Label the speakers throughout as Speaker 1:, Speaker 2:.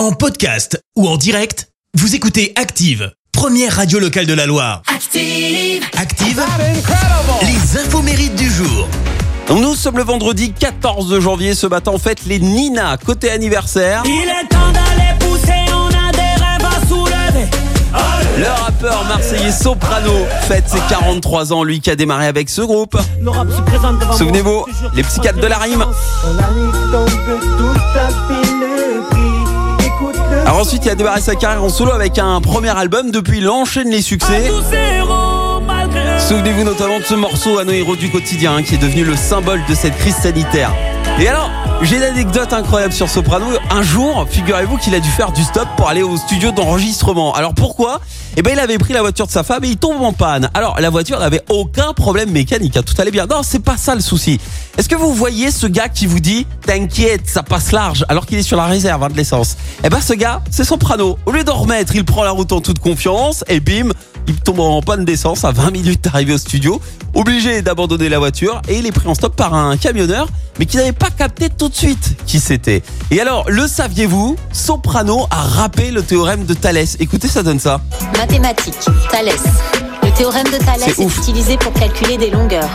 Speaker 1: En podcast ou en direct, vous écoutez Active, première radio locale de la Loire.
Speaker 2: Active.
Speaker 1: Active, les infos mérites du jour.
Speaker 3: Nous sommes le vendredi 14 janvier. Ce matin, on fête les Nina. Côté anniversaire,
Speaker 2: Il est temps d'aller pousser, on a des rêves à soulever.
Speaker 3: le rappeur marseillais Soprano fête ses 43 ans. Lui qui a démarré avec ce groupe. Souvenez-vous, les psychiatres de la rime. Alors ensuite, il a démarré sa carrière en solo avec un premier album. Depuis, il enchaîne les succès. Souvenez-vous notamment de ce morceau à nos héros du quotidien hein, qui est devenu le symbole de cette crise sanitaire. Et alors, j'ai une anecdote incroyable sur Soprano. Un jour, figurez-vous qu'il a dû faire du stop pour aller au studio d'enregistrement. Alors pourquoi? Eh ben, il avait pris la voiture de sa femme et il tombe en panne. Alors, la voiture n'avait aucun problème mécanique, hein, tout allait bien. Non, c'est pas ça le souci. Est-ce que vous voyez ce gars qui vous dit "T'inquiète, ça passe large" alors qu'il est sur la réserve hein, de l'essence? Eh ben, ce gars, c'est Soprano. Au lieu d'en remettre, il prend la route en toute confiance et bim, il tombe en panne d'essence à 20 minutes d'arriver au studio, obligé d'abandonner la voiture et il est pris en stop par un camionneur, mais qui n'avait pas capté tout de suite qui c'était. Et alors, le saviez-vous? Soprano a rappé le théorème de Thalès. Écoutez, ça donne ça.
Speaker 4: Mathématiques, Thalès. Le théorème de Thalès est, utilisé pour calculer des longueurs.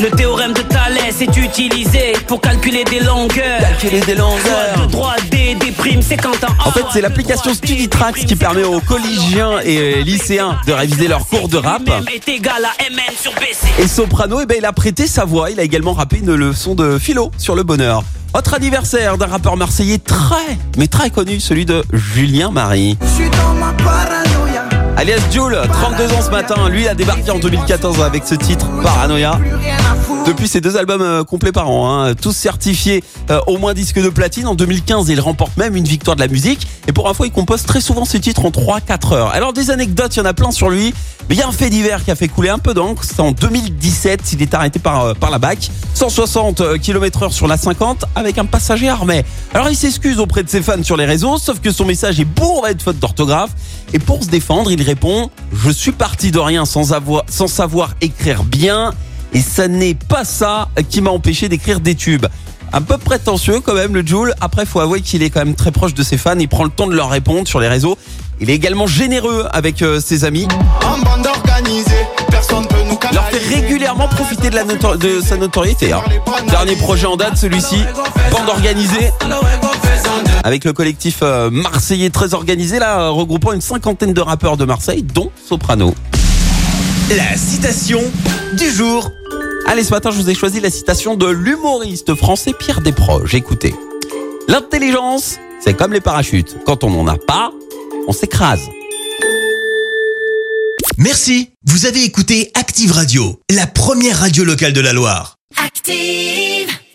Speaker 2: Le théorème de Thalès est utilisé pour calculer des longueurs.
Speaker 3: Calculer des longueurs.
Speaker 2: Des, des primes, c'est quand en
Speaker 3: En fait, c'est l'application StudyTrax qui permet aux collégiens et lycéens de réviser leurs cours de rap.
Speaker 2: est égal à MN sur BC.
Speaker 3: Et Soprano, eh ben, il a prêté sa voix. Il a également rappé une leçon de philo sur le bonheur. Autre anniversaire d'un rappeur marseillais très, mais très connu, celui de Julien Marie. Alias Jules, 32 ans ce matin, lui a débarqué en 2014 avec ce titre, Paranoia. Depuis ses deux albums euh, complets par an, hein, tous certifiés euh, au moins disque de platine. En 2015, il remporte même une victoire de la musique. Et pour info, il compose très souvent ses titres en 3-4 heures. Alors des anecdotes, il y en a plein sur lui. Mais y a un fait divers qui a fait couler un peu d'encre. C'est en 2017, il est arrêté par, euh, par la BAC. 160 km heure sur la 50 avec un passager armé. Alors il s'excuse auprès de ses fans sur les réseaux, sauf que son message est bourré de fautes d'orthographe. Et pour se défendre, il répond « Je suis parti de rien sans, avoir, sans savoir écrire bien. Et ça n'est pas ça qui m'a empêché d'écrire des tubes. Un peu prétentieux quand même le Joule. Après, faut avouer qu'il est quand même très proche de ses fans. Il prend le temps de leur répondre sur les réseaux. Il est également généreux avec euh, ses amis.
Speaker 5: En bande organisée, personne peut nous
Speaker 3: Il leur fait régulièrement profiter de, la noto- de sa notoriété. hein. Dernier projet en date, celui-ci, bande organisée. Avec le collectif euh, marseillais très organisé, là, euh, regroupant une cinquantaine de rappeurs de Marseille, dont Soprano.
Speaker 1: La citation du jour.
Speaker 3: Allez, ce matin, je vous ai choisi la citation de l'humoriste français Pierre Desproges. Écoutez. L'intelligence, c'est comme les parachutes. Quand on n'en a pas, on s'écrase.
Speaker 1: Merci, vous avez écouté Active Radio, la première radio locale de la Loire.
Speaker 2: Active.